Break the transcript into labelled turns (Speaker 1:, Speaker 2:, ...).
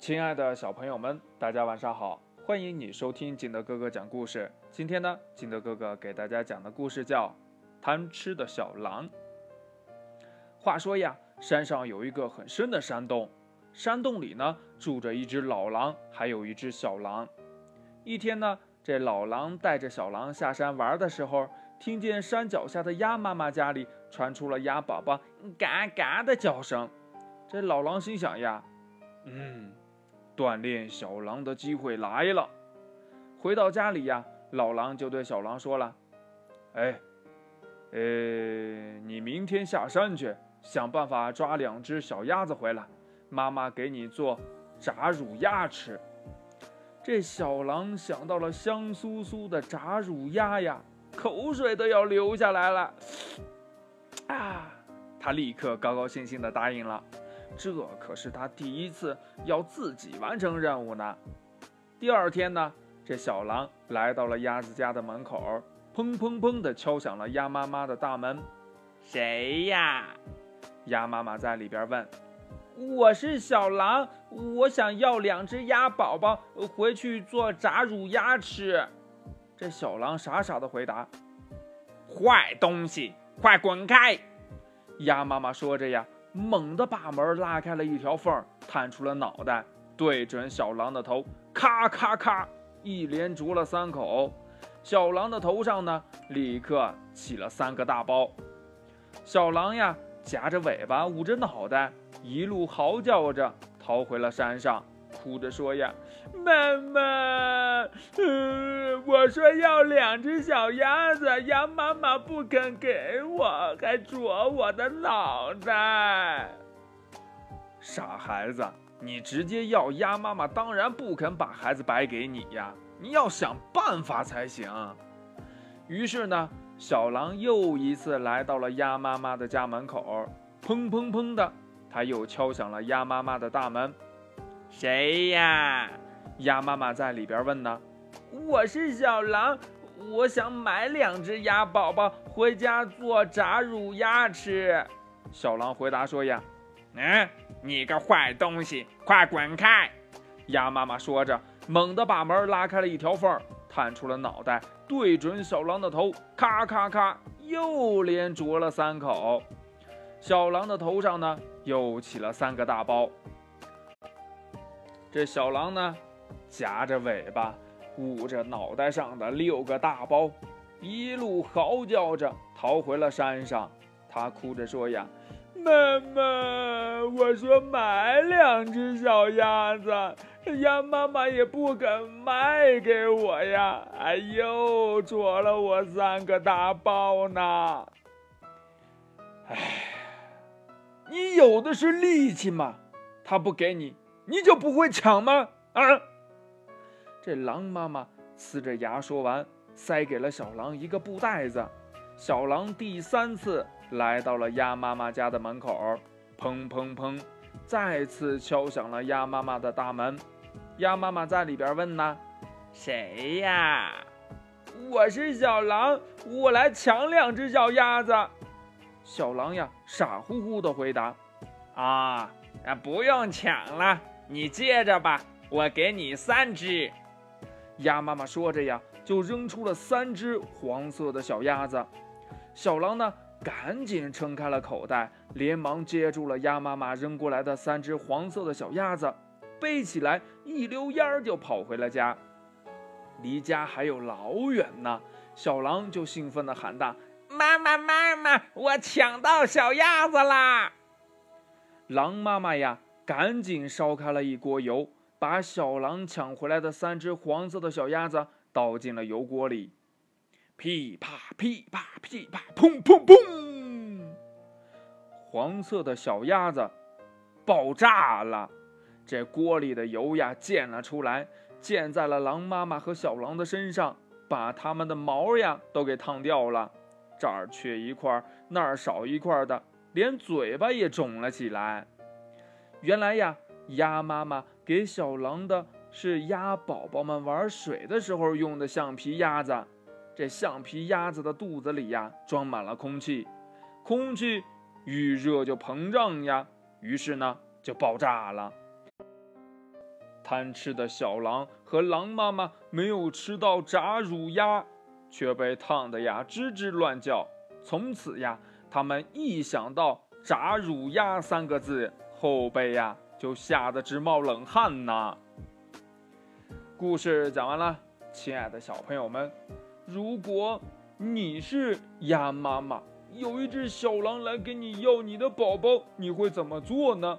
Speaker 1: 亲爱的小朋友们，大家晚上好！欢迎你收听金德哥哥讲故事。今天呢，金德哥哥给大家讲的故事叫《贪吃的小狼》。话说呀，山上有一个很深的山洞，山洞里呢住着一只老狼，还有一只小狼。一天呢，这老狼带着小狼下山玩的时候，听见山脚下的鸭妈妈家里传出了鸭宝宝嘎嘎的叫声。这老狼心想呀，嗯，锻炼小狼的机会来了。回到家里呀，老狼就对小狼说了：“哎，呃，你明天下山去，想办法抓两只小鸭子回来，妈妈给你做炸乳鸭吃。”这小狼想到了香酥酥的炸乳鸭呀，口水都要流下来了。啊，他立刻高高兴兴地答应了。这可是他第一次要自己完成任务呢。第二天呢，这小狼来到了鸭子家的门口，砰砰砰地敲响了鸭妈妈的大门。谁呀？鸭妈妈在里边问。我是小狼，我想要两只鸭宝宝回去做炸乳鸭吃。这小狼傻傻地回答：“坏东西，快滚开！”鸭妈妈说着呀。猛地把门拉开了一条缝，探出了脑袋，对准小狼的头，咔咔咔，一连啄了三口。小狼的头上呢，立刻起了三个大包。小狼呀，夹着尾巴，捂着脑袋，一路嚎叫着逃回了山上，哭着说呀：“妈妈，嗯，我说要两只小鸭子，鸭妈妈不肯给我，还啄我的脑袋。傻孩子，你直接要鸭妈妈，当然不肯把孩子白给你呀，你要想办法才行。于是呢，小狼又一次来到了鸭妈妈的家门口，砰砰砰的，他又敲响了鸭妈妈的大门。谁呀？鸭妈妈在里边问呢。我是小狼，我想买两只鸭宝宝回家做炸乳鸭吃。小狼回答说呀：“嗯，你个坏东西，快滚开！”鸭妈妈说着，猛地把门拉开了一条缝，探出了脑袋，对准小狼的头，咔咔咔，又连啄了三口。小狼的头上呢，又起了三个大包。这小狼呢，夹着尾巴，捂着脑袋上的六个大包，一路嚎叫着逃回了山上。他哭着说：“呀，妈妈，我说买两只小鸭子，鸭妈妈也不肯卖给我呀，哎呦，啄了我三个大包呢。哎，你有的是力气嘛，他不给你。”你就不会抢吗？啊！这狼妈妈呲着牙说完，塞给了小狼一个布袋子。小狼第三次来到了鸭妈妈家的门口，砰砰砰，再次敲响了鸭妈妈的大门。鸭妈妈在里边问呢：“谁呀？”“我是小狼，我来抢两只小鸭子。”小狼呀，傻乎乎的回答：“啊，啊，不用抢了。”你接着吧，我给你三只。鸭妈妈说着呀，就扔出了三只黄色的小鸭子。小狼呢，赶紧撑开了口袋，连忙接住了鸭妈妈扔过来的三只黄色的小鸭子，背起来一溜烟儿就跑回了家。离家还有老远呢，小狼就兴奋地喊道：“妈妈，妈妈，我抢到小鸭子啦！”狼妈妈呀！赶紧烧开了一锅油，把小狼抢回来的三只黄色的小鸭子倒进了油锅里，噼啪噼啪噼啪，砰砰砰！黄色的小鸭子爆炸了，这锅里的油呀溅了出来，溅在了狼妈妈和小狼的身上，把它们的毛呀都给烫掉了，这儿缺一块，那儿少一块的，连嘴巴也肿了起来。原来呀，鸭妈妈给小狼的是鸭宝宝们玩水的时候用的橡皮鸭子。这橡皮鸭子的肚子里呀，装满了空气，空气遇热就膨胀呀，于是呢就爆炸了。贪吃的小狼和狼妈妈没有吃到炸乳鸭，却被烫得呀吱吱乱叫。从此呀，他们一想到“炸乳鸭”三个字，后背呀就吓得直冒冷汗呐。故事讲完了，亲爱的小朋友们，如果你是鸭妈妈，有一只小狼来跟你要你的宝宝，你会怎么做呢？